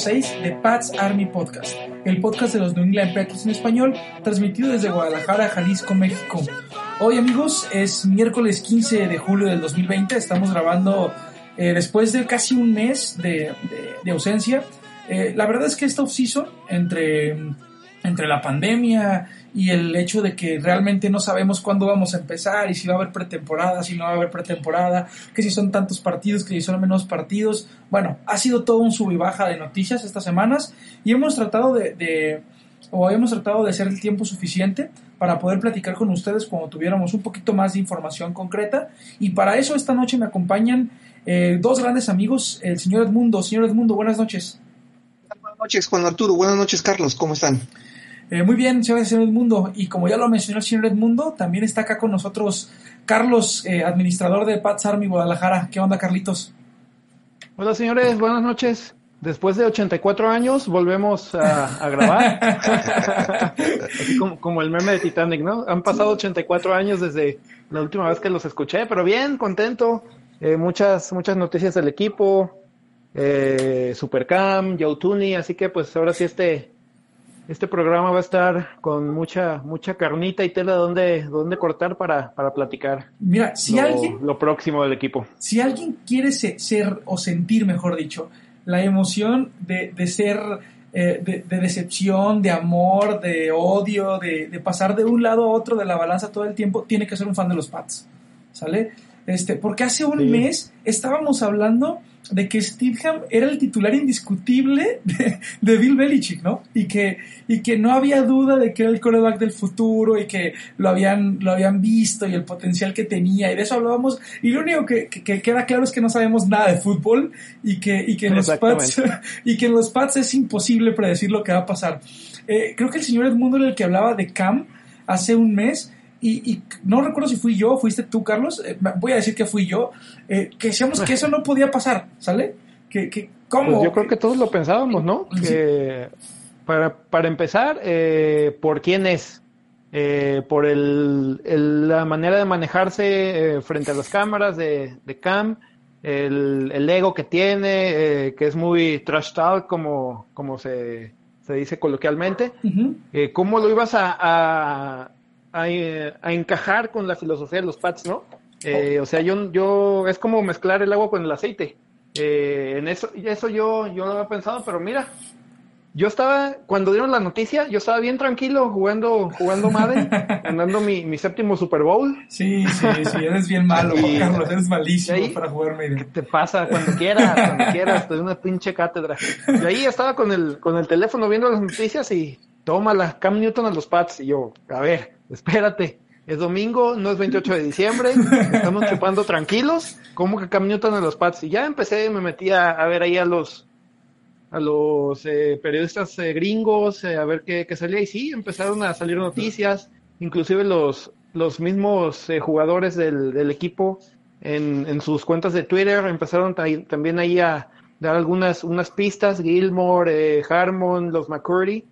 6 de Pats Army Podcast, el podcast de los New England Patriots en español, transmitido desde Guadalajara, Jalisco, México. Hoy amigos es miércoles 15 de julio del 2020, estamos grabando eh, después de casi un mes de, ausencia. Eh, la verdad es que esta off-season, entre, entre la pandemia y el hecho de que realmente no sabemos cuándo vamos a empezar y si va a haber pretemporada, si no va a haber pretemporada, que si son tantos partidos, que si son menos partidos. Bueno, ha sido todo un sub y baja de noticias estas semanas y hemos tratado de, o hemos tratado de hacer el tiempo suficiente para poder platicar con ustedes cuando tuviéramos un poquito más de información concreta y para eso esta noche me acompañan eh, dos grandes amigos, el señor Edmundo. Señor Edmundo, buenas noches. Buenas noches, Juan Arturo. Buenas noches, Carlos. ¿Cómo están? Eh, muy bien, señor Edmundo. Y como ya lo mencionó el señor Edmundo, también está acá con nosotros Carlos, eh, administrador de Pats Army Guadalajara. ¿Qué onda, Carlitos? Hola, señores. Buenas noches. Después de 84 años volvemos a, grabar. como, el meme de Titanic, ¿no? Han pasado 84 años desde la última vez que los escuché, pero bien, contento. Eh, muchas, muchas noticias del equipo. Supercam, Joe Tooney, así que pues ahora sí este, este programa va a estar con mucha mucha carnita y tela donde, donde cortar para, para platicar. Mira, si alguien... Lo próximo del equipo. Si alguien quiere ser, o sentir, mejor dicho, la emoción de, ser... Eh, de, decepción, de amor, de odio, de, pasar de un lado a otro de la balanza todo el tiempo, tiene que ser un fan de los Pats. ¿Sale? Este, porque hace un mes estábamos hablando de que Steve era el titular indiscutible de, Bill Belichick, ¿no? Y que, y que no había duda de que era el coreback del futuro y que lo habían, lo habían visto y el potencial que tenía y de eso hablábamos. Y lo único que, queda claro es que no sabemos nada de fútbol y que, y que, en, los Pats, y que en los Pats es imposible predecir lo que va a pasar. Eh, creo que el señor Edmundo era el que hablaba de Cam hace un mes y, no recuerdo si fui yo, fuiste tú, Carlos, eh, voy a decir que fui yo, eh, que decíamos que eso no podía pasar, ¿sale? Que, que ¿cómo? Pues yo creo que todos lo pensábamos, ¿no? Que para, para empezar, eh, ¿por quién es? por el, la manera de manejarse frente a las cámaras de, de Cam, el, el, ego que tiene, que es muy trash talk, como, como se, se dice coloquialmente. ¿Cómo lo ibas a a, encajar con la filosofía de los Pats, ¿no? Eh, o sea, yo, yo, es como mezclar el agua con el aceite. Eh, en eso, eso yo, yo lo había pensado, pero mira, yo estaba, cuando dieron la noticia, yo estaba bien tranquilo jugando, jugando Madden, ganando mi, mi séptimo Super Bowl. Sí, sí, sí, eres bien malo, Carlos, eres malísimo para jugar Madden. ¿Qué te pasa? Cuando quieras, cuando quieras, te doy una pinche cátedra. Y ahí estaba con el, con el teléfono viendo las noticias y toma la Cam Newton a los Pats. Y yo, a ver, espérate, es domingo, no es 28 de diciembre, estamos chupando tranquilos, ¿cómo que Cam Newton a los Pats? Y ya empecé, me metí a, ver ahí a los a los eh, periodistas eh, gringos, eh, a ver qué, salía, y sí, empezaron a salir noticias, inclusive los, los mismos jugadores del, equipo en, en, sus cuentas de Twitter empezaron también ahí a dar algunas unas pistas, Gilmore, Harmon, los McCurdy,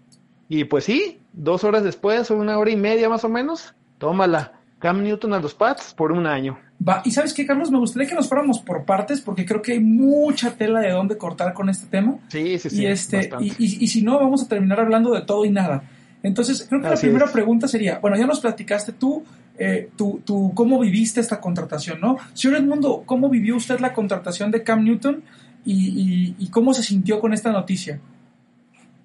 y pues sí, dos horas después, o una hora y media más o menos, tómala. Cam Newton a los Pats por un año. Va, y sabes qué, Carlos, me gustaría que nos fuéramos por partes porque creo que hay mucha tela de dónde cortar con este tema. Sí, sí, sí. Y, este, y, y, si no, vamos a terminar hablando de todo y nada. Entonces, creo que la primera pregunta sería, bueno, ya nos platicaste tú, eh, tú, tú, cómo viviste esta contratación, ¿no? Señor Edmundo, ¿cómo vivió usted la contratación de Cam Newton y, y cómo se sintió con esta noticia?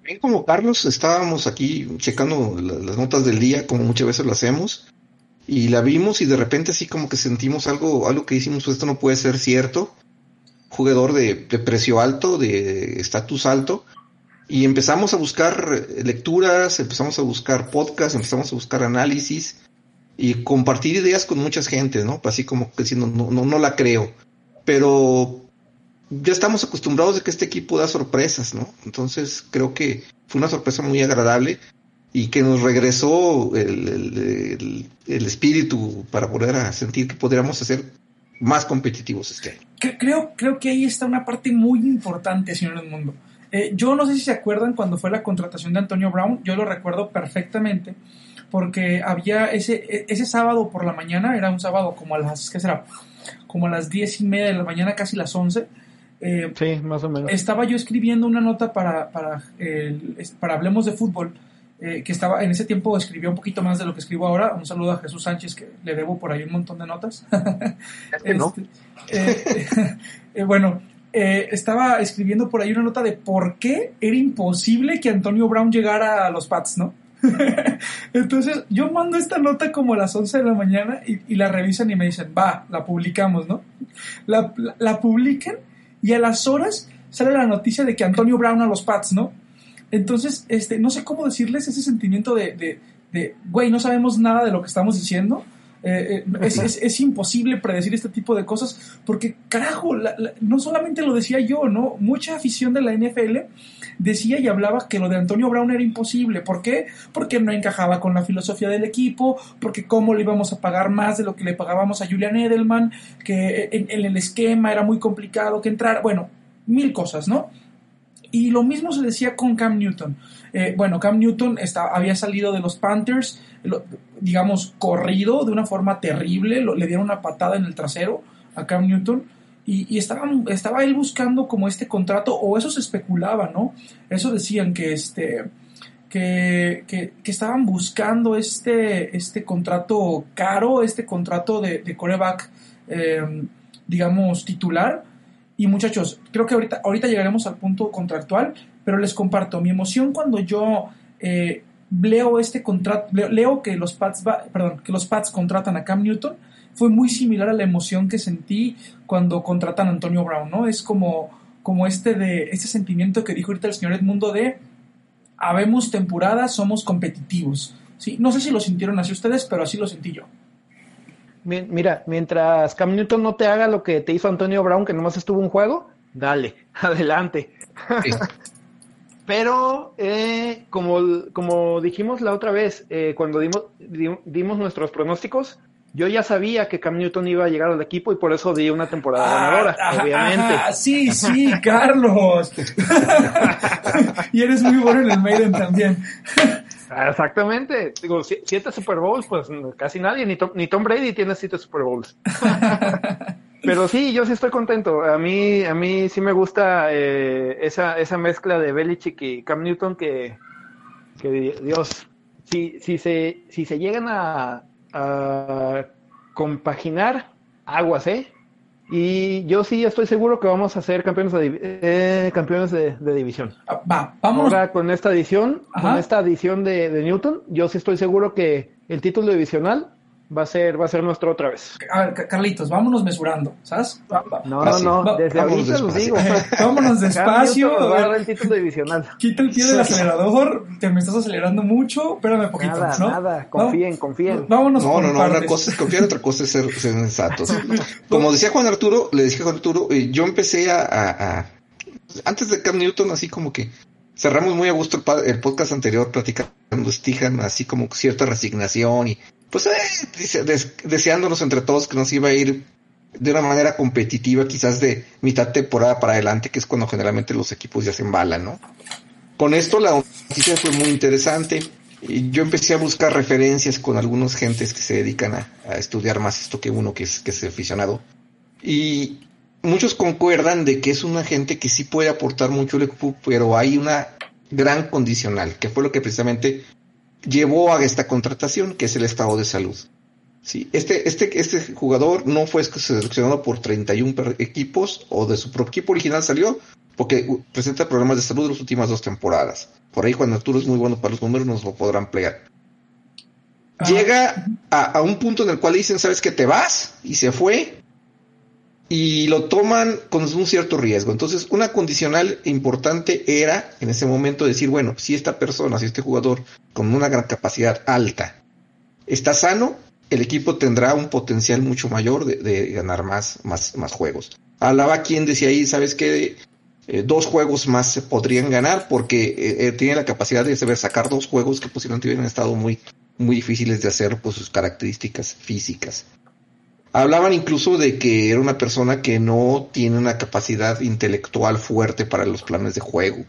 Bien, como Carlos, estábamos aquí checando las notas del día, como muchas veces lo hacemos, y la vimos y de repente así como que sentimos algo, algo que hicimos, esto no puede ser cierto. Jugador de, precio alto, de estatus alto, y empezamos a buscar lecturas, empezamos a buscar podcasts, empezamos a buscar análisis y compartir ideas con muchas gente, ¿no? Así como que diciendo, no, no, no la creo. Pero ya estamos acostumbrados de que este equipo da sorpresas, ¿no? Entonces creo que fue una sorpresa muy agradable y que nos regresó el, espíritu para volver a sentir que podríamos ser más competitivos este año. Creo, creo que ahí está una parte muy importante, señor del mundo. Eh, yo no sé si se acuerdan cuando fue la contratación de Antonio Brown, yo lo recuerdo perfectamente, porque había ese, e, ese sábado por la mañana, era un sábado como a las, ¿qué será? Como a las diez y media de la mañana, casi las once, Eh, sí, más o menos. Estaba yo escribiendo una nota para, para, el, para Hablemos de Fútbol, eh, que estaba en ese tiempo escribía un poquito más de lo que escribo ahora. Un saludo a Jesús Sánchez, que le debo por ahí un montón de notas. Es que no. Este, eh, bueno, estaba escribiendo por ahí una nota de por qué era imposible que Antonio Brown llegara a los Pats, ¿no? Entonces yo mando esta nota como a las 11 de la mañana y, la revisan y me dicen, va, la publicamos, ¿no? La, la, publican y a las horas sale la noticia de que Antonio Brown a los Pats, ¿no? Entonces, este, no sé cómo decirles ese sentimiento de, de, de, güey, no sabemos nada de lo que estamos diciendo, eh, eh, es, imposible predecir este tipo de cosas porque, carajo, no solamente lo decía yo, ¿no? Mucha afición de la NFL decía y hablaba que lo de Antonio Brown era imposible. ¿Por qué? Porque no encajaba con la filosofía del equipo, porque cómo le íbamos a pagar más de lo que le pagábamos a Julian Edelman, que en, el esquema era muy complicado que entrar, bueno, mil cosas, ¿no? Y lo mismo se decía con Cam Newton. Eh, bueno, Cam Newton había salido de los Panthers, digamos, corrido de una forma terrible, le dieron una patada en el trasero a Cam Newton y, estaba, estaba él buscando como este contrato, o eso se especulaba, ¿no? Eso decían que este... Que, que, estaban buscando este, este contrato caro, este contrato de, de coreback, eh, digamos, titular, y muchachos, creo que ahorita, ahorita llegaremos al punto contractual, pero les comparto mi emoción cuando yo eh, leo este contrato, leo, que los Pats, perdón, que los Pats contratan a Cam Newton, fue muy similar a la emoción que sentí cuando contratan a Antonio Brown, ¿no? Es como, como este de, este sentimiento que dijo ahorita el señor Edmundo de habemos temporada, somos competitivos. Sí, no sé si lo sintieron así ustedes, pero así lo sentí yo. Mira, mientras Cam Newton no te haga lo que te hizo Antonio Brown, que nomás estuvo un juego, dale, adelante. Pero, eh, como, como dijimos la otra vez, eh, cuando dimos, dimos nuestros pronósticos, yo ya sabía que Cam Newton iba a llegar al equipo y por eso di una temporada ah, ganadora, obviamente. sí, sí, Carlos. y eres muy bueno en el Maiden también. Exactamente. Digo, siete Super Bowls, pues casi nadie, ni Tom, ni Tom Brady tiene siete Super Bowls. Pero sí, yo sí estoy contento. A mí, a mí sí me gusta eh, esa, esa mezcla de Belichick y Cam Newton que, que Dios, si, si, se, si se llegan a, a compaginar aguas, ¿eh? Y yo sí estoy seguro que vamos a ser campeones de, eh, campeones de, división. Ah, va, vamos. Ahora con esta edición, con esta edición de, de, Newton, yo sí estoy seguro que el título divisional va a ser, va a ser nuestro otra vez. A ver, Carlitos, vámonos mesurando, ¿sabes? No, no, no, desde ahorita los digo. vámonos despacio. el título divisional. Quita el pie del acelerador, te me estás acelerando mucho, espérame poquito, nada, ¿no? Nada, confíen, confíen. Vámonos No, no, no, una cosa es confiar, otra cosa es ser, sensatos. Como decía Juan Arturo, le decía Juan Arturo, eh, yo empecé a, a, antes de Cam Newton, así como que cerramos muy a gusto el, podcast anterior platicando Stihan, así como cierta resignación y pues eh, deseándonos entre todos que nos iba a ir de una manera competitiva, quizás de mitad temporada para adelante, que es cuando generalmente los equipos ya se embalan, ¿no? Con esto la noticia fue muy interesante. Y yo empecé a buscar referencias con algunos gentes que se dedican a, estudiar más esto que uno que es, que es aficionado. Y muchos concuerdan de que es una gente que sí puede aportar mucho al equipo, pero hay una gran condicional, que fue lo que precisamente llevó a esta contratación, que es el estado de salud. Sí, este, este, este jugador no fue seleccionado por 31 equipos o de su propio equipo original salió porque presenta problemas de salud en las últimas dos temporadas. Por ahí Juan Arturo es muy bueno para los números, nos lo podrán plegar. Ah. Llega a, a, un punto en el cual dicen, sabes que te vas y se fue y lo toman con un cierto riesgo. Entonces, una condicional importante era en ese momento decir, bueno, si esta persona, si este jugador con una gran capacidad alta está sano, el equipo tendrá un potencial mucho mayor de, ganar más, más, más juegos. Hablaba quien decía ahí, ¿sabes qué? Eh, dos juegos más se podrían ganar porque eh, eh, tiene la capacidad de saber sacar dos juegos que posiblemente hubieran estado muy, muy difíciles de hacer por sus características físicas. Hablaban incluso de que era una persona que no tiene una capacidad intelectual fuerte para los planes de juego.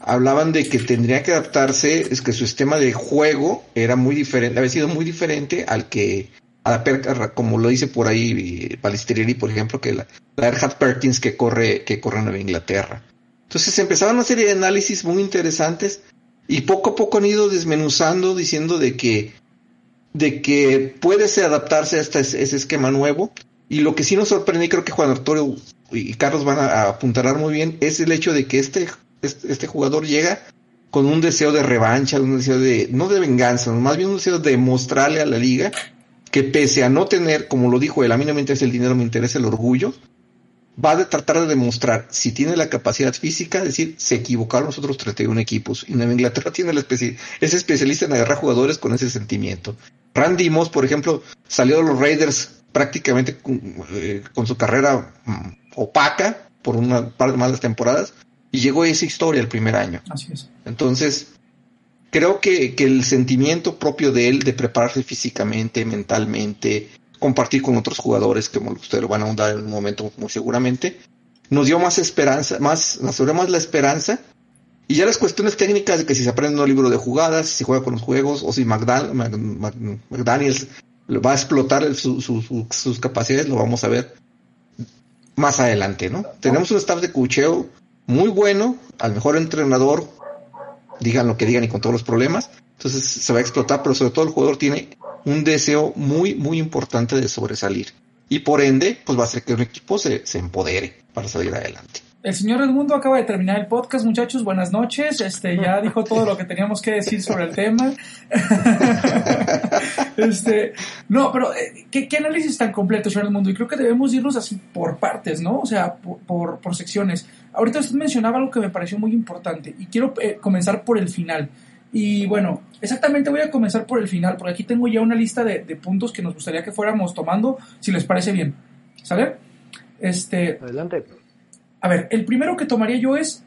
Hablaban de que tendría que adaptarse, es que su sistema de juego era muy diferente, había sido muy diferente al que a la perca, como lo dice por ahí Palistrieri, por ejemplo, que la, Erhard Perkins que corre, que corre en Nueva Inglaterra. Entonces empezaban una serie de análisis muy interesantes y poco a poco han ido desmenuzando diciendo de que de que puede adaptarse a este, ese esquema nuevo y lo que sí nos sorprende y creo que Juan Arturo y Carlos van a, apuntar muy bien es el hecho de que este, este, jugador llega con un deseo de revancha, un deseo de, no de venganza, más bien un deseo de mostrarle a la liga que pese a no tener, como lo dijo él, a mí no me interesa el dinero, me interesa el orgullo, va a tratar de demostrar si tiene la capacidad física, es decir, se equivocaron los otros 31 equipos. Y Nueva Inglaterra tiene la especie, es especialista en agarrar jugadores con ese sentimiento. Randy Moss, por ejemplo, salió de los Raiders prácticamente con, eh, su carrera mm, opaca por una par de malas temporadas y llegó a esa historia el primer año. Así es. Entonces, creo que, que el sentimiento propio de él de prepararse físicamente, mentalmente, compartir con otros jugadores, que ustedes lo van a ahondar en un momento muy seguramente, nos dio más esperanza, más, nos dio más la esperanza. Y ya las cuestiones técnicas de que si se aprende un libro de jugadas, si se juega con los juegos, o si McDaniels va a explotar sus capacidades, lo vamos a ver más adelante, ¿no? Tenemos un staff de cucheo muy bueno, al mejor entrenador, digan lo que digan y con todos los problemas, entonces se va a explotar, pero sobre todo el jugador tiene un deseo muy, muy importante de sobresalir. Y por ende, pues va a hacer que un equipo se, se empodere para salir adelante. El señor Edmundo acaba de terminar el podcast, muchachos. Buenas noches. Este ya dijo todo lo que teníamos que decir sobre el tema. este, no, pero eh, ¿qué, ¿qué, análisis tan completo, señor Edmundo? Y creo que debemos irnos así por partes, ¿no? O sea, por, por, secciones. Ahorita usted mencionaba algo que me pareció muy importante y quiero eh, comenzar por el final. Y bueno, exactamente voy a comenzar por el final, porque aquí tengo ya una lista de, puntos que nos gustaría que fuéramos tomando, si les parece bien. ¿Sale? Este, Adelante. A ver, el primero que tomaría yo es,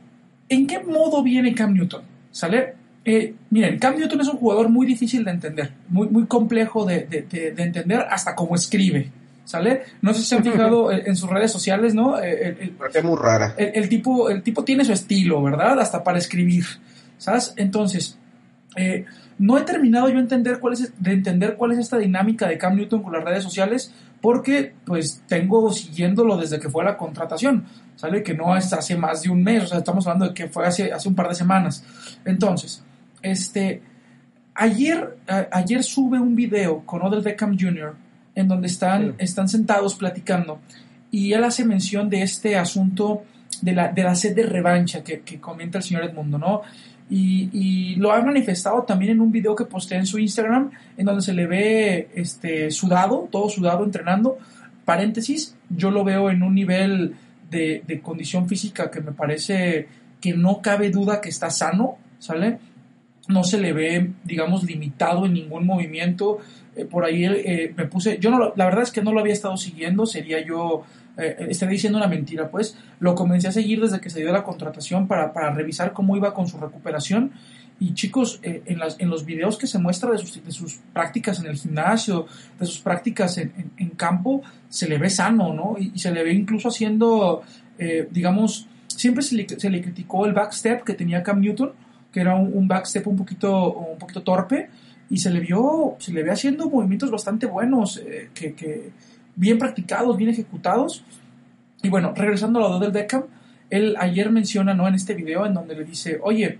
¿en qué modo viene Cam Newton? ¿Sale? Eh, miren, Cam Newton es un jugador muy difícil de entender, muy, muy complejo de, entender hasta cómo escribe. ¿Sale? No sé si se han fijado en sus redes sociales, ¿no? Eh, es muy rara. El, tipo, el tipo tiene su estilo, ¿verdad? Hasta para escribir. ¿Sabes? Entonces, eh, no he terminado yo entender cuál es, de entender cuál es esta dinámica de Cam Newton con las redes sociales porque pues tengo siguiéndolo desde que fue la contratación, sale que no es hace más de un mes, o sea, estamos hablando de que fue hace, hace un par de semanas. Entonces, este, ayer, ayer sube un video con Odell Beckham Jr. en donde están, están sentados platicando y él hace mención de este asunto de la, de la sed de revancha que, que comenta el señor Edmundo, ¿no? Y, lo ha manifestado también en un video que posté en su Instagram, en donde se le ve este, sudado, todo sudado entrenando. Paréntesis, yo lo veo en un nivel de, condición física que me parece que no cabe duda que está sano, ¿sale? No se le ve, digamos, limitado en ningún movimiento. Eh, por ahí eh, me puse, yo no, la verdad es que no lo había estado siguiendo, sería yo eh, estaría diciendo una mentira, pues lo comencé a seguir desde que se dio la contratación para, para revisar cómo iba con su recuperación. Y chicos, eh, en, las, en los videos que se muestra de sus, de sus prácticas en el gimnasio, de sus prácticas en, en, campo, se le ve sano, ¿no? Y, se le ve incluso haciendo, eh, digamos, siempre se le, se le, criticó el backstep que tenía Cam Newton, que era un, un, backstep un poquito, un poquito torpe, y se le vio, se le ve haciendo movimientos bastante buenos, que, que bien practicados, bien ejecutados. Y bueno, regresando a lo del Beckham, él ayer menciona, ¿no? En este video en donde le dice, oye,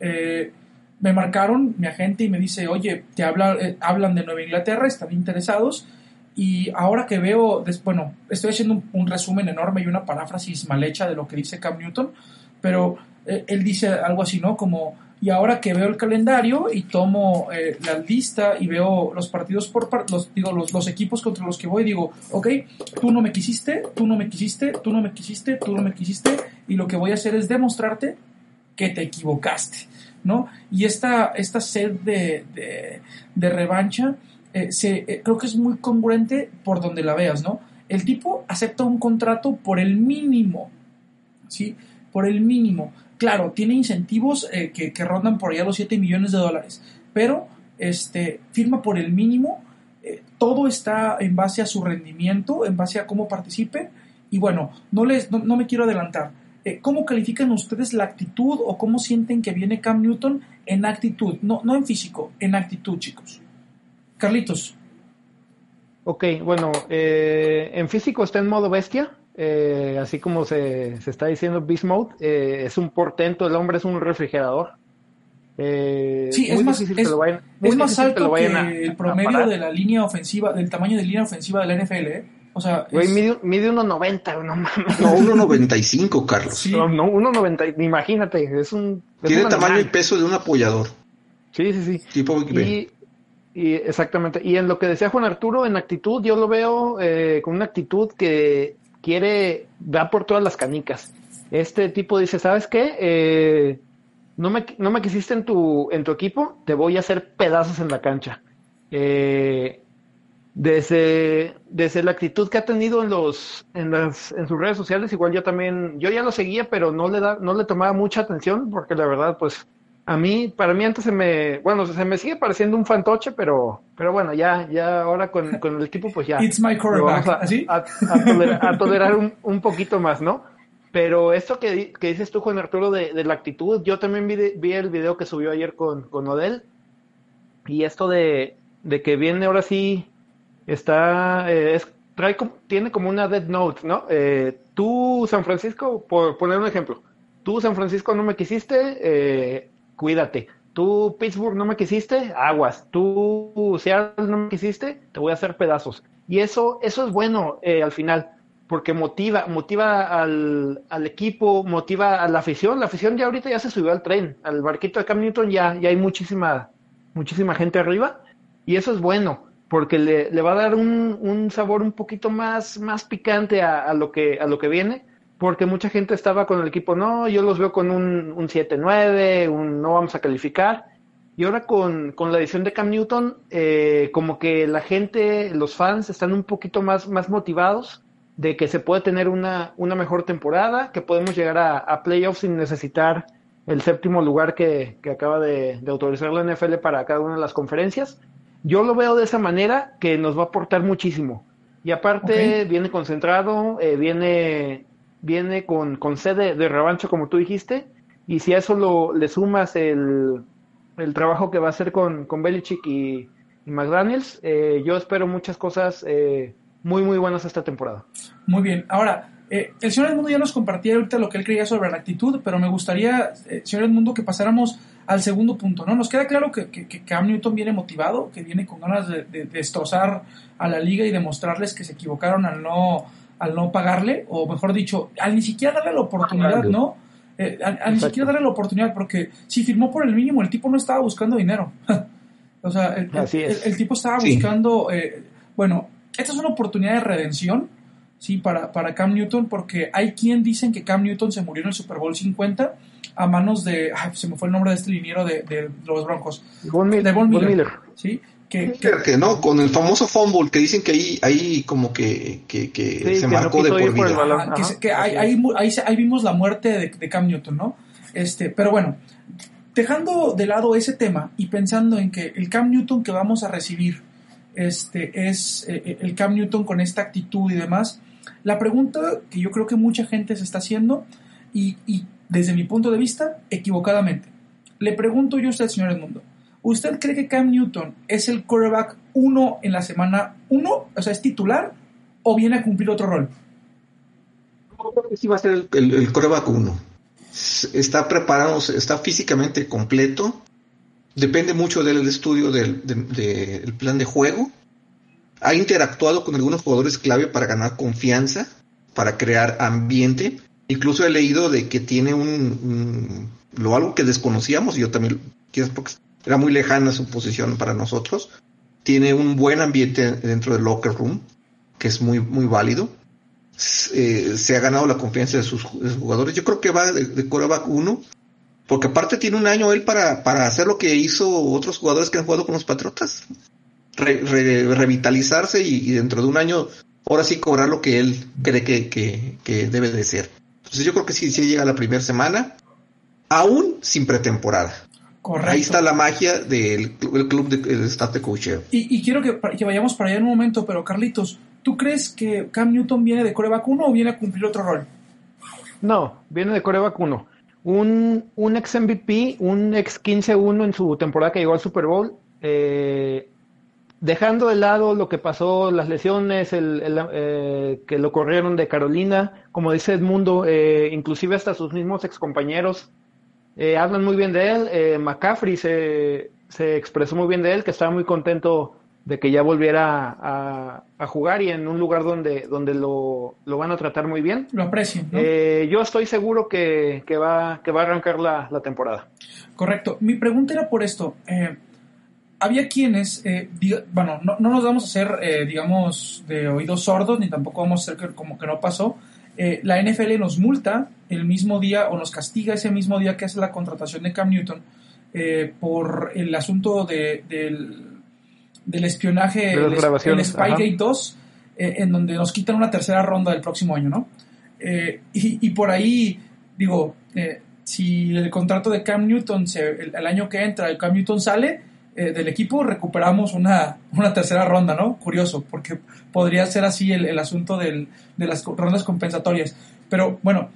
eh, me marcaron mi agente y me dice, oye, te habla, eh, hablan de Nueva Inglaterra, están interesados. Y ahora que veo, bueno, estoy haciendo un, resumen enorme y una paráfrasis mal hecha de lo que dice Cam Newton, pero eh, él dice algo así, ¿no? Como y ahora que veo el calendario y tomo eh, la lista y veo los partidos por los digo los, los, equipos contra los que voy digo ok tú no me quisiste tú no me quisiste tú no me quisiste tú no me quisiste y lo que voy a hacer es demostrarte que te equivocaste no y esta esta sed de, de, revancha eh, se, eh, creo que es muy congruente por donde la veas no el tipo acepta un contrato por el mínimo sí por el mínimo Claro, tiene incentivos eh, que, rondan por allá los 7 millones de dólares, pero este, firma por el mínimo, eh, todo está en base a su rendimiento, en base a cómo participe, y bueno, no, les, no, me quiero adelantar. Eh, ¿Cómo califican ustedes la actitud o cómo sienten que viene Cam Newton en actitud? No, no en físico, en actitud, chicos. Carlitos. Ok, bueno, en físico está en modo bestia, eh, así como se, se, está diciendo Beast Mode, eh, es un portento, el hombre es un refrigerador. Eh, sí, es más, es, es más alto que, el promedio de la línea ofensiva, del tamaño de línea ofensiva de la NFL, ¿eh? O sea, Güey, mide, mide 1.90, no mames. No, 1.95, Carlos. Sí. No, no 1.90, imagínate, es un... Es Tiene tamaño y peso de un apoyador. Sí, sí, sí. Tipo y, y, exactamente. Y en lo que decía Juan Arturo, en actitud, yo lo veo eh, con una actitud que quiere, va por todas las canicas. Este tipo dice, ¿sabes qué? Eh, no, me, no me quisiste en tu, en tu equipo, te voy a hacer pedazos en la cancha. Eh, desde, desde la actitud que ha tenido en los en las en sus redes sociales igual yo también yo ya lo seguía pero no le da no le tomaba mucha atención porque la verdad pues a mí para mí antes se me bueno se me sigue pareciendo un fantoche pero pero bueno ya ya ahora con, con el equipo pues ya It's my quarterback. a, ¿Así? a, a, tolerar, a tolerar un, un, poquito más no pero esto que, que dices tú Juan Arturo de, de la actitud yo también vi, vi el video que subió ayer con con Odell y esto de de que viene ahora sí está, eh, es, trae, tiene como una dead note, ¿no? Eh, tú, San Francisco, por poner un ejemplo, tú, San Francisco, no me quisiste, eh, cuídate. Tú, Pittsburgh, no me quisiste, aguas. Tú, Seattle, no me quisiste, te voy a hacer pedazos. Y eso, eso es bueno eh, al final, porque motiva, motiva al, al, equipo, motiva a la afición. La afición ya ahorita ya se subió al tren, al barquito de Cam Newton ya, ya hay muchísima, muchísima gente arriba, y eso es bueno porque le, le va a dar un, un, sabor un poquito más, más picante a, a, lo que, a lo que viene, porque mucha gente estaba con el equipo, no, yo los veo con un, un 7-9, un no vamos a calificar, y ahora con, con la edición de Cam Newton, eh, como que la gente, los fans están un poquito más, más motivados de que se puede tener una, una mejor temporada, que podemos llegar a, a playoffs sin necesitar el séptimo lugar que, que acaba de, de autorizar la NFL para cada una de las conferencias yo lo veo de esa manera que nos va a aportar muchísimo. Y aparte okay. viene concentrado, eh, viene, viene con, con sede de revancho, como tú dijiste, y si a eso lo, le sumas el, el trabajo que va a hacer con, con Belichick y, McDaniels, eh, yo espero muchas cosas eh, muy, muy buenas esta temporada. Muy bien, ahora, eh, el señor Edmundo ya nos compartía ahorita lo que él creía sobre la actitud, pero me gustaría, eh, señor Edmundo, que pasáramos al segundo punto, ¿no? Nos queda claro que, que, que Cam Newton viene motivado, que viene con ganas de, destrozar a la liga y demostrarles que se equivocaron al no, al no pagarle, o mejor dicho, al ni siquiera darle la oportunidad, ¿no? Eh, al, al ni siquiera darle la oportunidad, porque si firmó por el mínimo, el tipo no estaba buscando dinero. o sea, el, el, el, tipo estaba sí. buscando, eh, bueno, esta es una oportunidad de redención, ¿sí? Para, para Cam Newton, porque hay quien dicen que Cam Newton se murió en el Super Bowl 50 a manos de, ay, se me fue el nombre de este liniero de, de los Broncos. Von Miller. De Von Miller. Von Miller. ¿sí? Que, que, que, no, con el famoso fumble que dicen que ahí, ahí como que, que, que sí, se marcó no de por vida. Por ah, que, que ahí, ahí, ahí, ahí, vimos la muerte de, de, Cam Newton, ¿no? Este, pero bueno, dejando de lado ese tema y pensando en que el Cam Newton que vamos a recibir este, es eh, el Cam Newton con esta actitud y demás, la pregunta que yo creo que mucha gente se está haciendo y, y desde mi punto de vista, equivocadamente. Le pregunto yo a usted, señor Edmundo, ¿usted cree que Cam Newton es el quarterback 1 en la semana 1? O sea, ¿es titular o viene a cumplir otro rol? Yo creo que sí va a ser el, el, quarterback 1. Está preparado, está físicamente completo. Depende mucho del estudio del, plan de juego. Ha interactuado con algunos jugadores clave para ganar confianza, para crear ambiente Incluso he leído de que tiene un, un lo algo que desconocíamos, y yo también, quizás porque era muy lejana su posición para nosotros. Tiene un buen ambiente dentro del locker room, que es muy, muy válido. Eh, se ha ganado la confianza de sus, jugadores. Yo creo que va de, de quarterback 1, porque aparte tiene un año él para, para hacer lo que hizo otros jugadores que han jugado con los Patriotas. Re, re, revitalizarse y, y, dentro de un año, ahora sí cobrar lo que él cree que, que, que debe de ser. Entonces yo creo que sí, sí llega la primera semana, aún sin pretemporada. Correcto. Ahí está la magia del el club de, del staff de coaching. Y, y, quiero que, que, vayamos para allá en un momento, pero Carlitos, ¿tú crees que Cam Newton viene de coreback 1 o viene a cumplir otro rol? No, viene de coreback 1. Un, un ex MVP, un ex 15-1 en su temporada que llegó al Super Bowl, eh, dejando de lado lo que pasó, las lesiones, el, eh, que lo corrieron de Carolina, como dice Edmundo, eh, inclusive hasta sus mismos excompañeros eh, hablan muy bien de él. Eh, McCaffrey se, se expresó muy bien de él, que estaba muy contento de que ya volviera a, jugar y en un lugar donde, donde lo, lo, van a tratar muy bien. Lo aprecien. Eh, yo estoy seguro que, que, va, que va a arrancar la, la temporada. Correcto. Mi pregunta era por esto. Eh, había quienes, eh, bueno, no, no, nos vamos a hacer, digamos, de oídos sordos, ni tampoco vamos a hacer como que no pasó. La NFL nos multa el mismo día o nos castiga ese mismo día que hace la contratación de Cam Newton por el asunto de, del del espionaje, el, Spygate 2, eh, en donde nos quitan una tercera ronda del próximo año, ¿no? Eh, y, por ahí, digo, eh, si el contrato de Cam Newton, el, año que entra, el Cam Newton sale del equipo, recuperamos una, una, tercera ronda, ¿no? Curioso, porque podría ser así el, asunto de las rondas compensatorias. Pero bueno,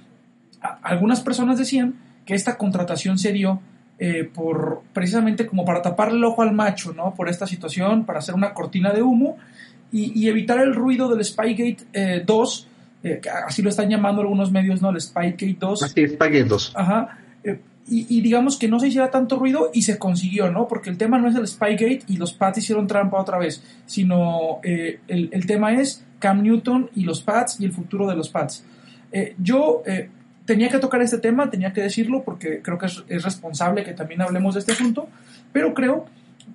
algunas personas decían que esta contratación se dio eh, por precisamente como para tapar el ojo al macho, ¿no? Por esta situación, para hacer una cortina de humo y, evitar el ruido del Spygate 2, eh, eh, así lo están llamando algunos medios, ¿no? El Spygate 2. Así, Spygate 2. Ajá. Y, digamos que no se hiciera tanto ruido y se consiguió, ¿no? Porque el tema no es el Spygate y los Pats hicieron trampa otra vez, sino el, el, tema es Cam Newton y los Pats y el futuro de los Pats. yo tenía que tocar este tema, tenía que decirlo porque creo que es, responsable que también hablemos de este asunto, pero creo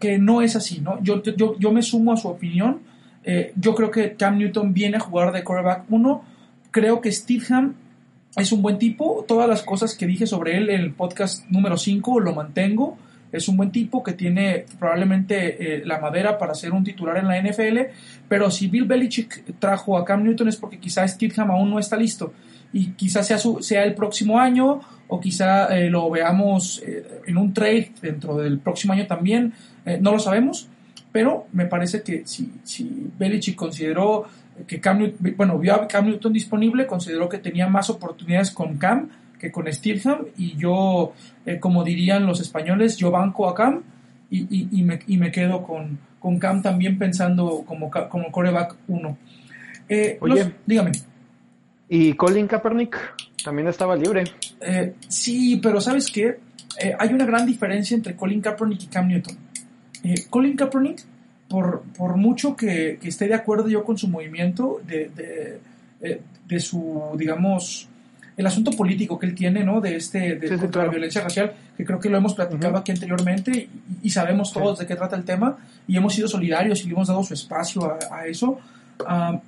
que no es así, ¿no? Yo, yo, yo me sumo a su opinión. Eh, yo creo que Cam Newton viene a jugar de quarterback 1. Creo que Stidham es un buen tipo. Todas las cosas que dije sobre él en el podcast número 5 lo mantengo. Es un buen tipo que tiene probablemente eh, la madera para ser un titular en la NFL. Pero si Bill Belichick trajo a Cam Newton es porque quizás Stidham aún no está listo y quizás sea, sea el próximo año o quizá eh, lo veamos eh, en un trade dentro del próximo año también, no lo sabemos, pero me parece que si Belichick consideró que Cam Newton, bueno, vio a Cam Newton disponible, consideró que tenía más oportunidades con Cam que con Steelham y yo, como dirían los españoles, yo banco a Cam y, y, me, y me, quedo con, con, Cam también pensando como, como coreback 1. Oye, dígame. Y Colin Kaepernick también estaba libre. Eh, sí, pero ¿sabes qué? Eh, hay una gran diferencia entre Colin Kaepernick y Cam Newton. Eh, Colin Kaepernick, por, por mucho que, esté de acuerdo yo con su movimiento, de, de, su, digamos, el asunto político que él tiene, ¿no? De este, de contra la violencia racial, que creo que lo hemos platicado aquí anteriormente y, sabemos todos de qué trata el tema y hemos sido solidarios y le hemos dado su espacio a, eso. Ah,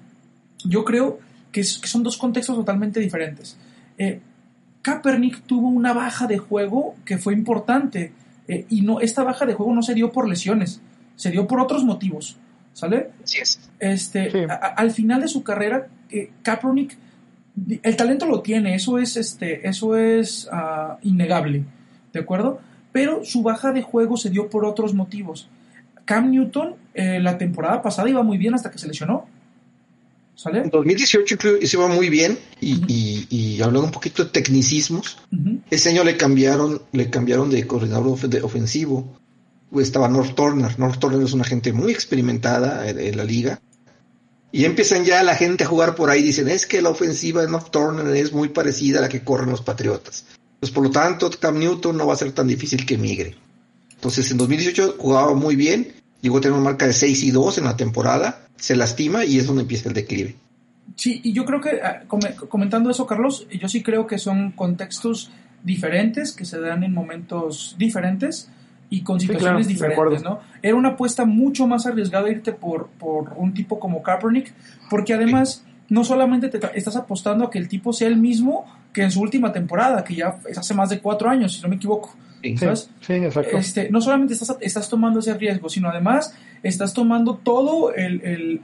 yo creo que, son dos contextos totalmente diferentes. Eh, Kaepernick tuvo una baja de juego que fue importante eh, y no esta baja de juego no se dio por lesiones, se dio por otros motivos, ¿sale? Sí es. Este, al final de su carrera, eh, Kaepernick, el talento lo tiene, eso es, este, eso es ah, innegable, ¿de acuerdo? Pero su baja de juego se dio por otros motivos. Cam Newton eh, la temporada pasada iba muy bien hasta que se lesionó. En 2018 se iba muy bien y, y, hablando un poquito de tecnicismos, ese año le cambiaron, le cambiaron de coordinador ofensivo. Estaba North Turner. North Turner es una gente muy experimentada en, la liga. Y empiezan ya la gente a jugar por ahí. Dicen, es que la ofensiva de North Turner es muy parecida a la que corren los Patriotas. Pues por lo tanto, Cam Newton no va a ser tan difícil que migre. Entonces en 2018 jugaba muy bien. Llegó a tener una marca de 6 y 2 en la temporada se lastima y es donde empieza el declive. Sí, y yo creo que, ah, comentando eso, Carlos, yo sí creo que son contextos diferentes, que se dan en momentos diferentes y con situaciones diferentes, ¿no? Era una apuesta mucho más arriesgada irte por, por un tipo como Kaepernick, porque además no solamente te estás apostando a que el tipo sea el mismo que en su última temporada, que ya es hace más de cuatro años, si no me equivoco. Sí, exacto. Este, no solamente estás, estás tomando ese riesgo, sino además estás tomando todo el, el,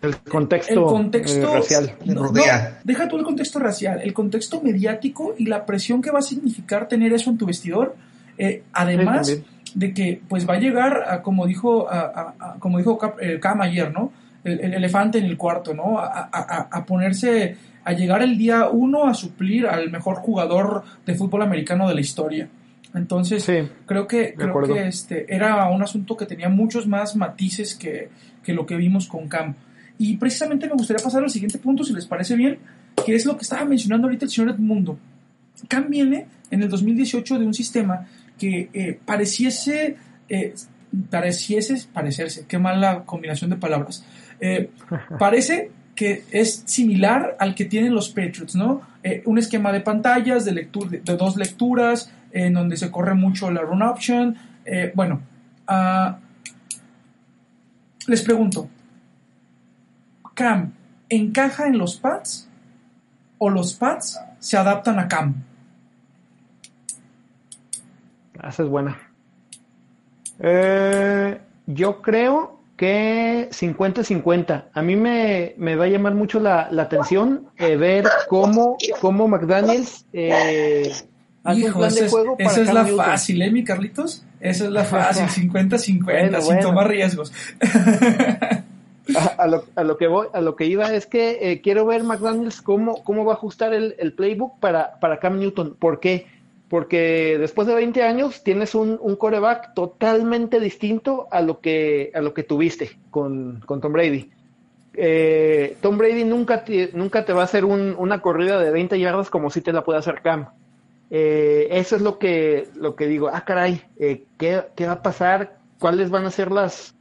el, contexto, contexto eh, racial. deja tú el contexto racial, el contexto mediático y la presión que va a significar tener eso en tu vestidor. Eh, además de que pues va a llegar a, como dijo a, como dijo Cam ayer, ¿no? El, elefante en el cuarto, ¿no? A, ponerse, a llegar el día uno a suplir al mejor jugador de fútbol americano de la historia Entonces, Sí, creo que, creo que este, era un asunto que tenía muchos más matices que, que lo que vimos con Cam. Y precisamente me gustaría pasar al siguiente punto, si les parece bien, que es lo que estaba mencionando ahorita el señor Edmundo. Cam viene en el 2018 de un sistema que eh, pareciese, eh, pareciese, parecerse, qué mala combinación de palabras. Eh, parece que es similar al que tienen los Patriots, ¿no? Un esquema de pantallas, de, lectura, de, de dos lecturas, en donde se corre mucho la run option. Bueno, ah, les pregunto, ¿Cam encaja en los pads o los pads se adaptan a Cam? Esa es buena. Eh, yo creo que 50-50. A mí me, me va a llamar mucho la, la atención eh, ver cómo, cómo McDaniels eh, hace un Hijo, plan esa de es, juego para esa es la Newton. fácil, ¿eh, mi Carlitos? Esa es la fácil, 50-50, Bueno, sin bueno. tomar riesgos. A, a lo, a lo que voy, a lo que iba es que eh, quiero ver McDaniels cómo, cómo va a ajustar el, el playbook para, para Cam Newton. ¿Por qué? Porque después de 20 años tienes un, un coreback totalmente distinto a lo que, a lo que tuviste con, con Tom Brady. Eh, Tom Brady nunca te, nunca te va a hacer un- una corrida de 20 yardas como si te la puede hacer Cam. Eh, eso es lo que, lo que digo, ah, caray, eh, ¿qué, qué va a pasar? ¿Cuáles van a ser las,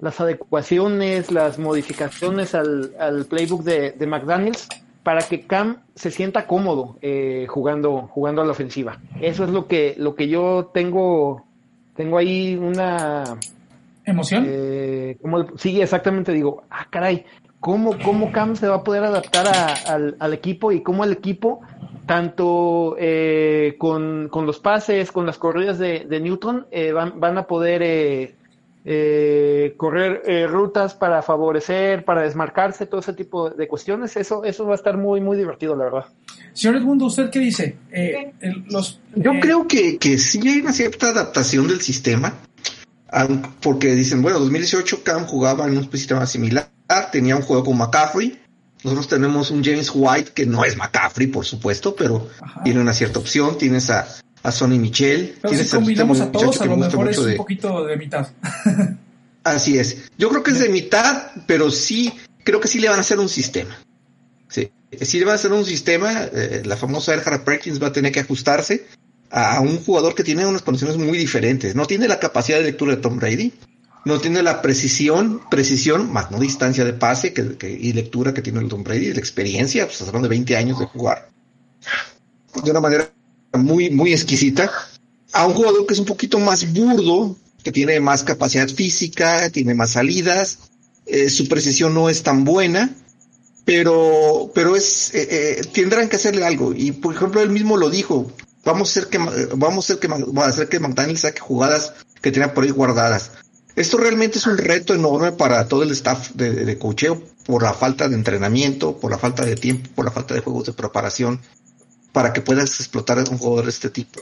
las adecuaciones, las modificaciones al, al playbook de, de McDaniels para que Cam se sienta cómodo eh, jugando, jugando a la ofensiva? Eso es lo que, lo que yo tengo, tengo ahí una, ¿Emoción? eh, ¿cómo- sí, exactamente, digo, ah, caray, ¿cómo, cómo Cam se va a poder adaptar a- al, al equipo y cómo el equipo, tanto eh, con, con los pases, con las corridas de, de Newton, eh, van, van a poder eh, correr eh, rutas para favorecer, para desmarcarse, todo ese tipo de cuestiones? Eso, eso va a estar muy, muy divertido, la verdad. Señor Edmundo, ¿usted qué dice? Eh, el- los, Yo eh, creo que, que sí hay una cierta adaptación del sistema, porque dicen, bueno, 2018 Cam jugaba en un sistema similar, tenía un juego con McCaffrey, nosotros tenemos un James White que no es McCaffrey, por supuesto, pero Ajá. tiene una cierta opción, tienes a, a Sonny Michel, Pero tienes si a- combinamos a todos, a lo mejor es un de- poquito de mitad. Así es. Yo creo que es de mitad, pero sí, creo que sí le van a hacer un sistema. Sí, sí le van a hacer un sistema. eh, la famosa Erhard Perkins va a tener que ajustarse a un jugador que tiene unas condiciones muy diferentes. No tiene la capacidad de lectura de Tom Brady, no tiene la precisión, precisión, más no distancia de pase que, que- y lectura que tiene el Tom Brady, la experiencia, pues hablando de 20 años de jugar de una manera muy, muy exquisita, a un jugador que es un poquito más burdo, que tiene más capacidad física, tiene más salidas, eh, su precisión no es tan buena, pero, pero es, eh, eh, tendrán que hacerle algo. Y por ejemplo, él mismo lo dijo, vamos a hacer que, vamos a hacer que, vamos a hacer que McDaniel saque jugadas que tenga por ahí guardadas. Esto realmente es un reto enorme para todo el staff de, de cocheo por la falta de entrenamiento, por la falta de tiempo, por la falta de juegos de preparación, para que puedas explotar a un jugador de este tipo.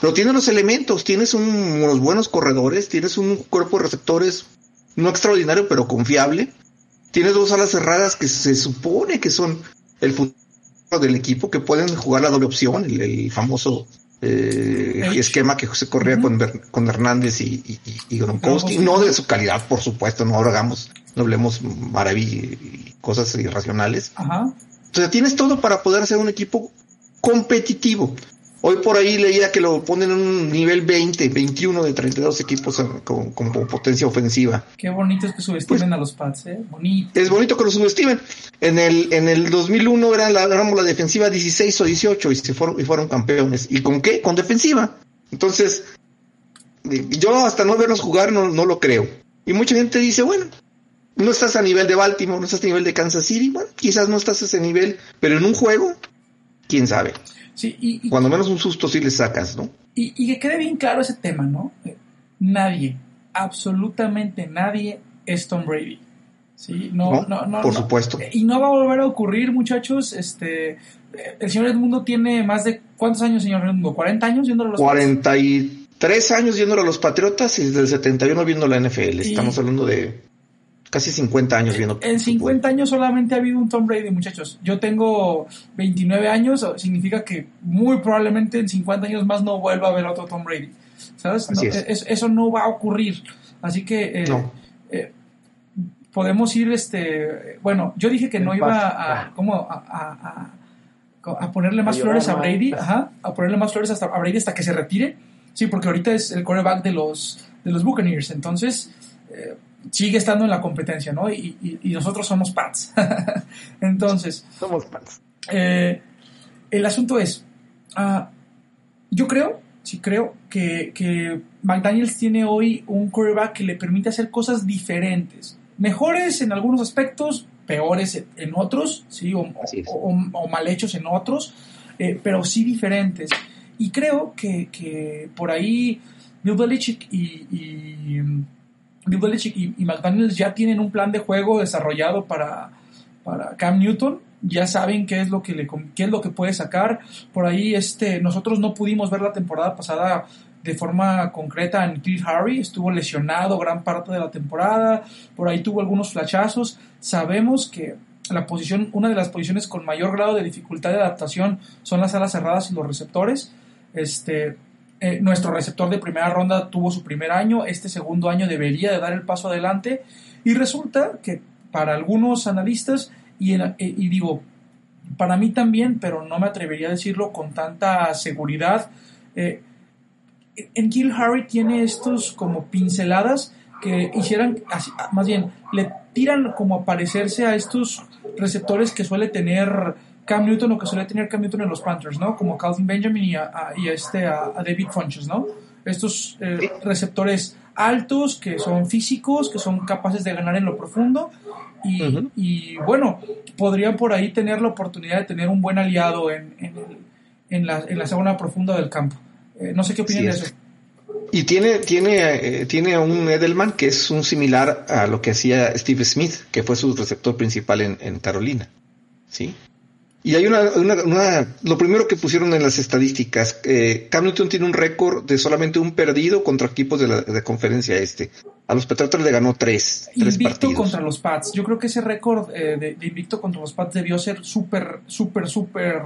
Pero tiene los elementos, tienes un- unos buenos corredores, tienes un cuerpo de receptores no extraordinario, pero confiable. Tienes dos alas cerradas que se supone que son el futuro del equipo, que pueden jugar la doble opción, el, el famoso eh, esquema que se corría con, Ber- con Hernández y, y, y- y Gronkowski. No de su calidad, por supuesto, no hagamos, no hablemos maravillas y cosas irracionales. Ajá. Entonces tienes todo para poder hacer un equipo competitivo. Hoy por ahí leía que lo ponen en un nivel 20, 21 de 32 equipos en- con, con potencia ofensiva. Qué bonito es que subestimen a los Pats, ¿eh? Bonito. Es bonito que lo subestimen. En el, en el 2001 era la, éramos la defensiva 16 o 18 y, se fueron, y fueron campeones. ¿Y con qué? Con defensiva. Entonces, eh, yo hasta no verlos jugar no, no lo creo. Y mucha gente dice, bueno, no estás a nivel de Baltimore, no estás a nivel de Kansas City, bueno, quizás no estás a ese nivel, pero en un juego, quién sabe. Sí, y, y- Cuando menos un susto sí le sacas, ¿no? y- y que quede bien claro ese tema, ¿no? Eh, Nadie, absolutamente nadie es Tom Brady. Sí, no, no, no. por no. supuesto. Eh, Y no va a volver a ocurrir, muchachos. Este, eh, el señor Edmundo tiene más de ¿cuántos años, señor Edmundo? ¿40 años yendo a los Pats? 43 años yéndolo a los Patriotas y desde el 71 viendo la NFL. Y- Estamos hablando de Casi 50 años viendo. En 50 años solamente ha habido un Tom Brady, muchachos. Yo tengo 29 años, significa que muy probablemente en 50 años más no vuelva a ver otro Tom Brady. ¿Sabes? eso no va a ocurrir. Así que eh, eh, podemos ir, este, bueno, yo dije que no iba a, ah. ¿cómo? A, a, ponerle más flores a Brady, ajá, a ponerle más flores hasta, a Brady hasta que se retire. Sí, porque ahorita es el quarterback de los, de los Buccaneers. Entonces, eh, sigue estando en la competencia, ¿no? Y, nosotros somos Pats. Entonces. Somos Pats. Eh, el asunto es, ah, yo creo, sí creo, que, que McDaniels tiene hoy un quarterback que le permite hacer cosas diferentes. Mejores en algunos aspectos, peores en otros, ¿sí? O, mal hechos en otros, eh, pero sí diferentes. Y creo que, por ahí Bill Belichick y Bill Belichick y, McDaniels ya tienen un plan de juego desarrollado para, para Cam Newton, ya saben qué es lo que le qué es lo que puede sacar. Por ahí este nosotros no pudimos ver la temporada pasada de forma concreta en Cliff Harry, estuvo lesionado gran parte de la temporada, por ahí tuvo algunos flachazos. Sabemos que la posición, una de las posiciones con mayor grado de dificultad de adaptación son las alas cerradas y los receptores. Este, eh, nuestro receptor de primera ronda tuvo su primer año, este segundo año debería de dar el paso adelante y resulta que para algunos analistas, y, eh, digo, para mí también, pero no me atrevería a decirlo con tanta seguridad, eh, en Kill Harry tiene estos como pinceladas que hicieran, más bien, le tiran como a parecerse a estos receptores que suele tener Cam Newton o que suele tener Cam Newton en los Panthers, ¿no? Como Calvin Benjamin y a, este, a, David Funches, ¿no? Estos eh, receptores altos, que son físicos, que son capaces de ganar en lo profundo. Y, bueno, podrían por ahí tener la oportunidad de tener un buen aliado en, en, la, en la zona profunda del campo. Eh, no sé qué opinan de eso. Y tiene, tiene, eh, tiene un Edelman que es un similar a lo que hacía Steve Smith, que fue su receptor principal en, en Carolina. ¿Sí? Y hay una, una, lo primero que pusieron en las estadísticas, eh, Cam Newton tiene un récord de solamente un perdido contra equipos de la de conferencia este. A los Patriotas le ganó tres, tres invicto contra los Pats. Yo creo que ese récord eh, de, invicto contra los Pats debió ser súper, súper, súper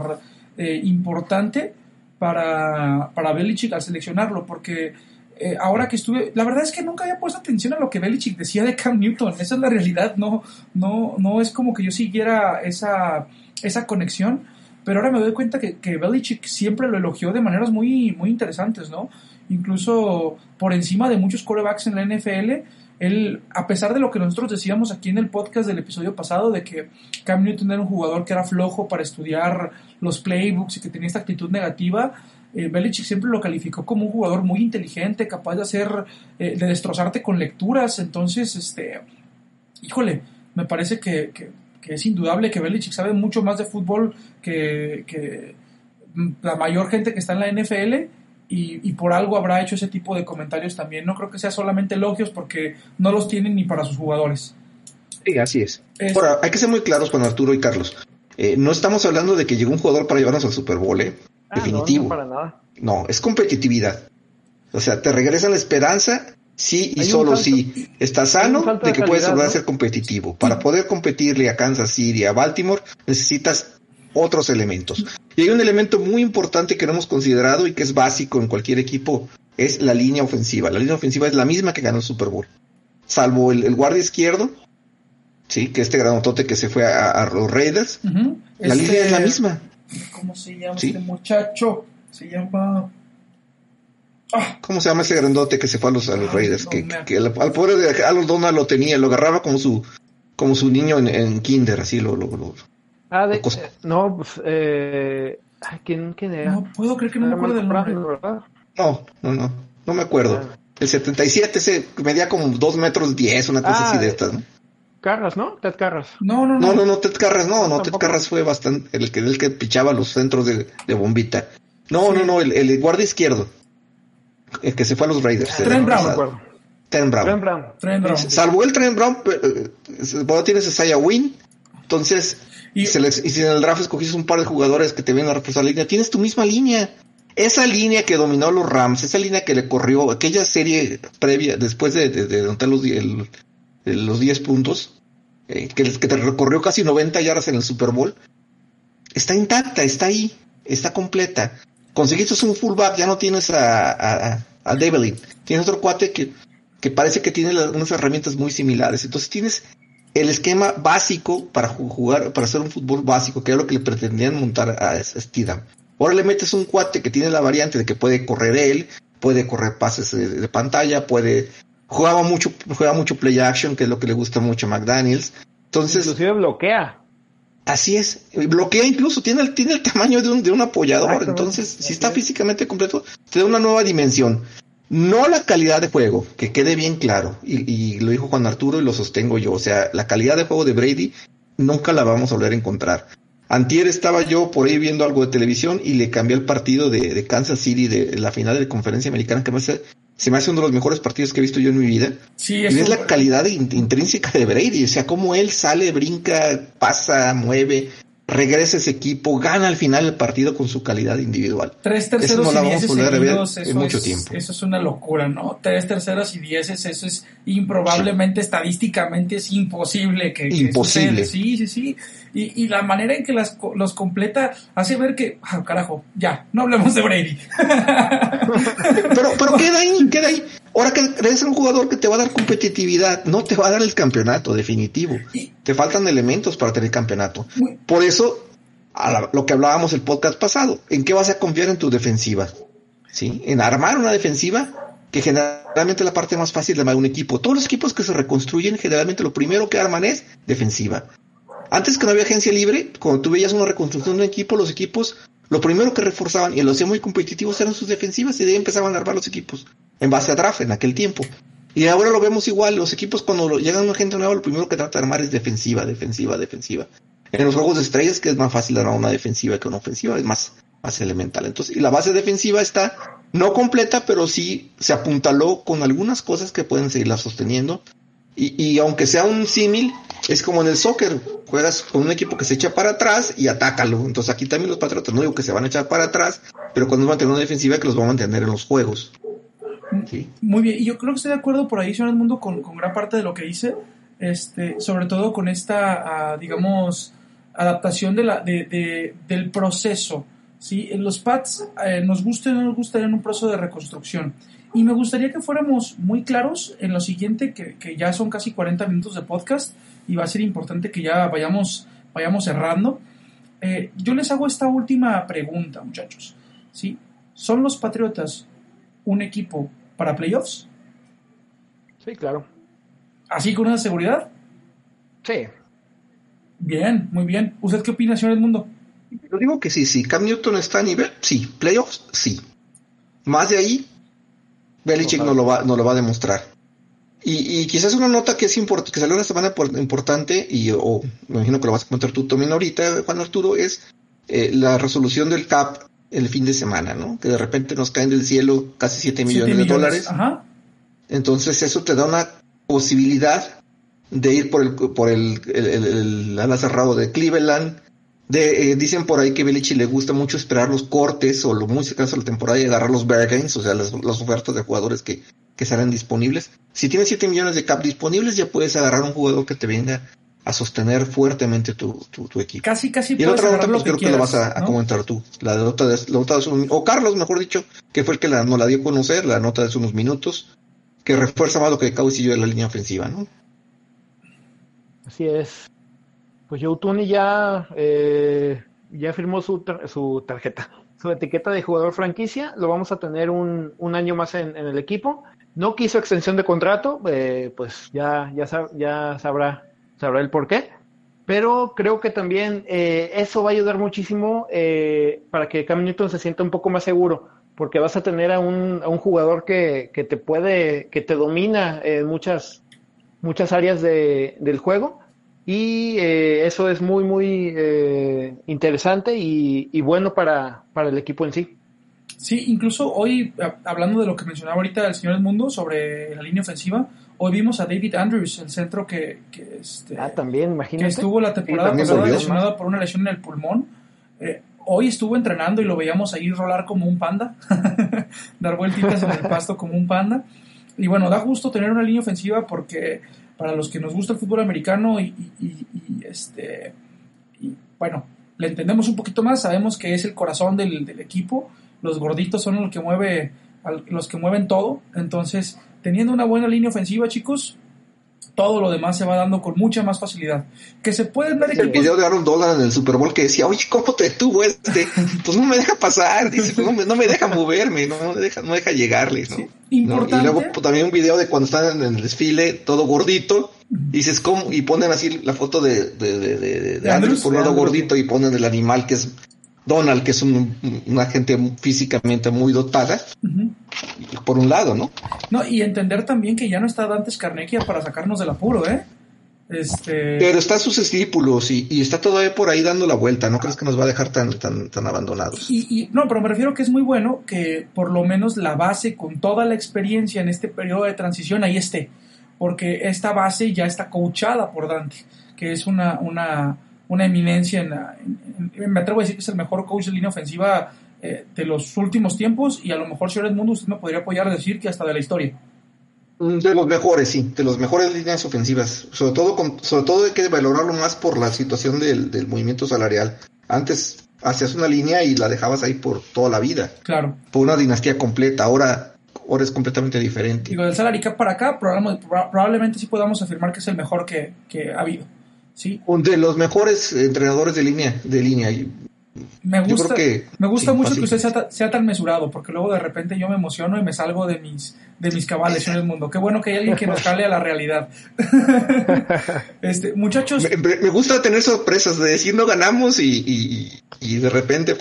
eh, importante para, para Belichick al seleccionarlo, porque eh, ahora que estuve, la verdad es que nunca había puesto atención a lo que Belichick decía de Cam Newton. Esa es la realidad. No, no, no es como que yo siguiera esa esa conexión, pero ahora me doy cuenta que, que Belichick siempre lo elogió de maneras muy, muy interesantes, ¿no? Incluso por encima de muchos corebacks en la NFL, él, a pesar de lo que nosotros decíamos aquí en el podcast del episodio pasado, de que Cam Newton era un jugador que era flojo para estudiar los playbooks y que tenía esta actitud negativa, eh, Belichick siempre lo calificó como un jugador muy inteligente, capaz de hacer, eh, de destrozarte con lecturas. Entonces, este, híjole, me parece que, que es indudable que Belichick sabe mucho más de fútbol que, la mayor gente que está en la NFL y, por algo habrá hecho ese tipo de comentarios también. No creo que sea solamente elogios porque no los tienen ni para sus jugadores. Sí, así es. Ahora, hay que ser muy claros con Arturo y Carlos. Eh, no estamos hablando de que llegó un jugador para llevarnos al Super Bowl, ¿eh? Ah, Definitivo. No, para nada. no, es competitividad. O sea, te regresa la esperanza Sí y solo si estás sano de que puedes volver a ser competitivo. Para poder competirle a Kansas City, a Baltimore, necesitas otros elementos. Y hay un elemento muy importante que no hemos considerado y que es básico en cualquier equipo, es la línea ofensiva. La línea ofensiva es la misma que ganó el Super Bowl. Salvo el, guardia izquierdo, sí, que este granotote que se fue a, los Raiders, la línea es la este, misma. ¿Cómo se llama este muchacho? Se llama ¿Cómo se llama ese grandote que se fue a los, a los Raiders? que, al, pobre de Aaron Donald lo tenía, lo agarraba como su como su niño en, kinder, así lo... lo, ah, de, eh, no, pues, eh, ¿quién, ¿quién, era? No puedo creer que no me acuerdo del nombre. No, no, no, no me acuerdo. Ah. El 77 ese medía como 2 metros 10, una cosa así de ah, estas, ¿no? Carras, ¿no? Ted Carras. No, no, no. No, no, no, Ted Carras, no, no, Ted Carras fue bastante el que, el que pichaba los centros de, de bombita. No, no, no, el, el guardia izquierdo el que se fue a los Raiders. Trent Brown. Trent Brown. Brown. Salvo el Trent Brown, eh, tienes a Saya Win. Entonces, y, si en el draft escogiste un par de jugadores que te vienen a reforzar la línea, tienes tu misma línea. Esa línea que dominó los Rams, esa línea que le corrió, aquella serie previa, después de, de, de, los, el, los 10 puntos, eh, que, que te recorrió casi 90 yardas en el Super Bowl, está intacta, está ahí, está completa. Conseguiste un fullback, ya no tienes a, a, a Tienes otro cuate que, que parece que tiene unas herramientas muy similares. Entonces tienes el esquema básico para jugar, para hacer un fútbol básico, que era lo que le pretendían montar a Steedham. Ahora le metes un cuate que tiene la variante de que puede correr él, puede correr pases de, pantalla, puede jugaba mucho, juega mucho play action, que es lo que le gusta mucho a McDaniels. Entonces, inclusive bloquea. Así es, bloquea incluso, tiene el, tiene el tamaño de un, de un apoyador, entonces si está físicamente completo, te da una nueva dimensión. No la calidad de juego, que quede bien claro, y, y, lo dijo Juan Arturo y lo sostengo yo, o sea, la calidad de juego de Brady nunca la vamos a volver a encontrar. Antier estaba yo por ahí viendo algo de televisión y le cambié el partido de, de Kansas City de la final de conferencia americana que me hace, se me hace uno de los mejores partidos que he visto yo en mi vida. Sí, y es la calidad intrínseca de Brady, o sea, cómo él sale, brinca, pasa, mueve, regresa ese equipo, gana al final el partido con su calidad individual. Tres terceros y dieces seguidos, en mucho tiempo. Eso es una locura, ¿no? Tres terceros y dieces, eso es improbablemente, estadísticamente es imposible que, imposible. sí, sí, sí. Y, y, la manera en que las, los completa hace ver que, ah, carajo, ya, no hablemos de Brady. pero, pero queda ahí, queda ahí. Ahora que eres un jugador que te va a dar competitividad, no te va a dar el campeonato definitivo. Te faltan elementos para tener campeonato. Por eso, a lo que hablábamos el podcast pasado, ¿en qué vas a confiar en tu defensiva? ¿Sí? En armar una defensiva que generalmente es la parte más fácil de armar un equipo. Todos los equipos que se reconstruyen, generalmente lo primero que arman es defensiva. Antes que no había agencia libre, cuando tú veías una reconstrucción de un equipo, los equipos, lo primero que reforzaban y lo hacían muy competitivos eran sus defensivas y de ahí empezaban a armar los equipos en base a draft en aquel tiempo. Y ahora lo vemos igual, los equipos cuando llegan una gente nueva, lo primero que trata de armar es defensiva, defensiva, defensiva. En los juegos de estrellas, que es más fácil armar una defensiva que una ofensiva, es más, más elemental. Entonces, y la base defensiva está no completa, pero sí se apuntaló con algunas cosas que pueden seguirla sosteniendo. Y, y aunque sea un símil, es como en el soccer, juegas con un equipo que se echa para atrás y atácalo. Entonces aquí también los patriotas no digo que se van a echar para atrás, pero cuando van a tener una defensiva que los va a mantener en los juegos. Muy bien, y yo creo que estoy de acuerdo por ahí, señor el mundo, con, con, gran parte de lo que dice, este, sobre todo con esta, uh, digamos, adaptación de la, de, de, del proceso. ¿sí? Los pads eh, nos gusta o no nos gusta en un proceso de reconstrucción. Y me gustaría que fuéramos muy claros en lo siguiente, que, que, ya son casi 40 minutos de podcast y va a ser importante que ya vayamos, vayamos cerrando. Eh, yo les hago esta última pregunta, muchachos. ¿sí? ¿Son los Patriotas un equipo para playoffs? Sí, claro. ¿Así con una seguridad? Sí. Bien, muy bien. ¿Usted qué opina, señor Edmundo? Yo digo que sí, sí. Cam Newton está a nivel, sí. Playoffs, sí. Más de ahí, Belichick no lo, va, no lo va a demostrar. Y, y quizás una nota que es que salió una semana importante, y o me imagino que lo vas a comentar tú también ahorita, Juan Arturo, es eh, la resolución del CAP el fin de semana, ¿no? Que de repente nos caen del cielo casi 7 millones, de dólares. Ajá. Entonces eso te da una posibilidad de ir por el por el, el, ala cerrado de Cleveland. De, eh, dicen por ahí que Belichick le gusta mucho esperar los cortes o lo muy cercanos a la temporada y agarrar los bargains, o sea, las, las ofertas de jugadores que, que serán disponibles. Si tienes 7 millones de cap disponibles, ya puedes agarrar un jugador que te venga a sostener fuertemente tu, tu, equipo. Casi, casi. Y la otra nota, pues creo que la vas a, comentar tú. La nota de, la nota de o Carlos, mejor dicho, que fue el que la, nos la dio a conocer, la nota de hace unos minutos, que refuerza más lo que Cowboys y yo de la línea ofensiva, ¿no? Así es. Pues Joe Tony ya, eh, ya firmó su, su tarjeta, su etiqueta de jugador franquicia. Lo vamos a tener un, un año más en, en, el equipo. No quiso extensión de contrato, eh, pues ya, ya, ya sabrá sabrá el por qué. Pero creo que también eh, eso va a ayudar muchísimo eh, para que Cam Newton se sienta un poco más seguro, porque vas a tener a un, a un jugador que, que, te puede, que te domina en muchas, muchas áreas de, del juego. Y eh, eso es muy, muy eh, interesante y, y, bueno para, para el equipo en sí. Sí, incluso hoy, hablando de lo que mencionaba ahorita el señor Mundo sobre la línea ofensiva, Hoy vimos a David Andrews, el centro que, que, este, ah, también, imagínate. que estuvo la temporada pasada lesionado por una lesión en el pulmón. Eh, hoy estuvo entrenando y lo veíamos ahí rolar como un panda, dar vueltitas en el pasto como un panda. Y bueno, da gusto tener una línea ofensiva porque para los que nos gusta el fútbol americano y, y- y, este, y, bueno, le entendemos un poquito más, sabemos que es el corazón del, del equipo, los gorditos son los que mueve, los que mueven todo, entonces teniendo una buena línea ofensiva, chicos, todo lo demás se va dando con mucha más facilidad. Que se pueden dar El video de Aaron Donald en el Super Bowl que decía, oye, ¿cómo te detuvo este? Pues no me deja pasar, dice, pues no me, no me deja moverme, no me deja, no me deja llegarle, ¿no? Sí, ¿No? importante. Y luego pues, también un video de cuando están en el desfile, todo gordito, y dices, ¿cómo? Y ponen así la foto de, de, de, de, de De Andrews Andrews, por un lado gordito y ponen el animal que es Donald, que es un, una gente físicamente muy dotada, por un lado, ¿no? No, y entender también que ya no está Dantes Carnegie para sacarnos del apuro, ¿eh? Este. Pero están sus discípulos y, y está todavía por ahí dando la vuelta, ¿no crees que nos va a dejar tan, tan, tan abandonados? Y, y- no, pero me refiero que es muy bueno que por lo menos la base con toda la experiencia en este periodo de transición ahí esté, porque esta base ya está coachada por Dante, que es una, una, una eminencia en, la- en- en- me atrevo a decir que es el mejor coach de línea ofensiva eh, de los últimos tiempos y a lo mejor señor Edmundo usted me podría apoyar a decir que hasta de la historia. Mm, De los mejores, sí, de los mejores líneas ofensivas. Sobre todo, con, sobre todo hay que valorarlo más por la situación del, del movimiento salarial. Antes hacías una línea y la dejabas ahí por toda la vida, Claro. por una dinastía completa. Ahora, ahora es completamente diferente. Digo, del salary cap para acá, probablemente, probablemente sí podamos afirmar que es el mejor que, que ha habido. ¿Sí? Un De los mejores entrenadores de línea, de línea. Me gusta, que me gusta sí, mucho fácil. que usted sea, ta- sea tan mesurado, porque luego de repente yo me emociono y me salgo de mis, de mis cabales en el mundo. Qué bueno que hay alguien que nos jale a la realidad. este, muchachos, me, me- me gusta tener sorpresas de decir no ganamos y, y, y de repente,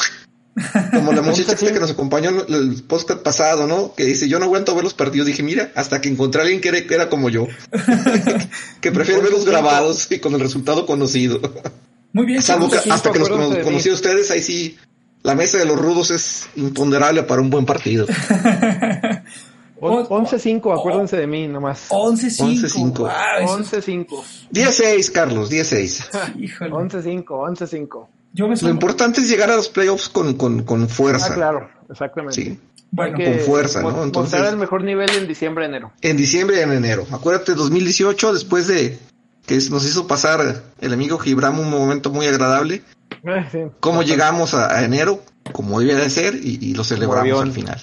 como la muchacha esta que nos acompañó en el podcast pasado, ¿no? Que dice, yo no aguanto ver los partidos. Dije, mira, hasta que encontré a alguien que era, que era como yo, que prefiere verlos grabados y con el resultado conocido. muy bien, Salvo que hasta que mí. conocí a ustedes, ahí sí, la mesa de los rudos es imponderable para un buen partido. O- 11-5, acuérdense de mí nomás. 11-5. 11-5. Wow, eso 11-5. 10-6, Carlos, 10-6. es- híjole. 11-5, 11-5. Yo me Lo importante es llegar a los playoffs con, con, con fuerza. Ah, claro, exactamente. Sí. Bueno, con fuerza, ¿no? Entonces- el mejor nivel en diciembre, enero. En diciembre y en enero. Acuérdate, 2018, después de que nos hizo pasar el amigo Gibram un momento muy agradable, Eh, sí. cómo llegamos a, a enero, como debía de ser, y, y lo celebramos al final.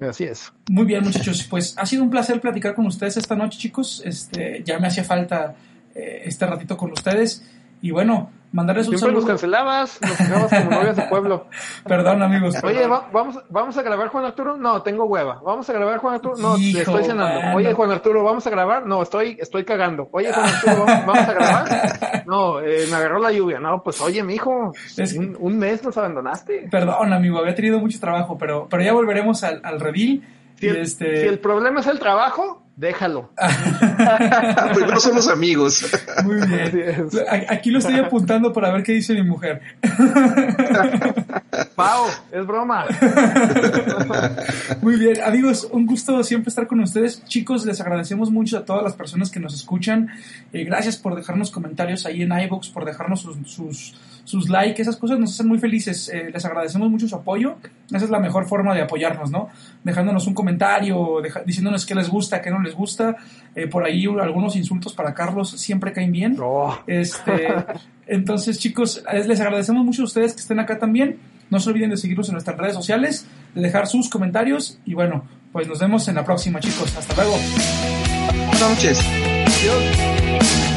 Así es. Muy bien, muchachos. Pues ha sido un placer platicar con ustedes esta noche, chicos. Este, ya me hacía falta eh, este ratito con ustedes. Y bueno, mandarles un Siempre saludo. cancelabas, nos quedabas como novias de pueblo. Perdón, amigos. Oye, va- vamos, vamos a grabar Juan Arturo. No, tengo hueva. Vamos a grabar Juan Arturo. No, Hijo, estoy cenando. mano. Oye, Juan Arturo, vamos a grabar. No, estoy, estoy cagando. Oye, Juan Arturo, vamos, vamos a grabar. No, eh, me agarró la lluvia. No, pues oye, mijo, Es- un, un mes nos abandonaste. Perdón, amigo, había tenido mucho trabajo, pero, pero ya volveremos al, al redil. Si el, este, si el problema es el trabajo, déjalo. Primero somos amigos. Muy bien. Aquí lo estoy apuntando para ver qué dice mi mujer. Pau, es broma. Muy bien, amigos, un gusto siempre estar con ustedes. Chicos, les agradecemos mucho a todas las personas que nos escuchan. Eh, gracias por dejarnos comentarios ahí en iVoox, por dejarnos sus, sus, sus likes. Esas cosas nos hacen muy felices. Eh, les agradecemos mucho su apoyo. Esa es la mejor forma de apoyarnos, ¿no? Dejándonos un comentario, deja- diciéndonos qué les gusta, qué no les gusta. Eh, por ahí algunos insultos para Carlos siempre caen bien. Oh, Este, entonces, chicos, les agradecemos mucho a ustedes que estén acá también. No se olviden de seguirnos en nuestras redes sociales, de dejar sus comentarios y bueno, pues nos vemos en la próxima, chicos. Hasta luego. Buenas noches. Dios.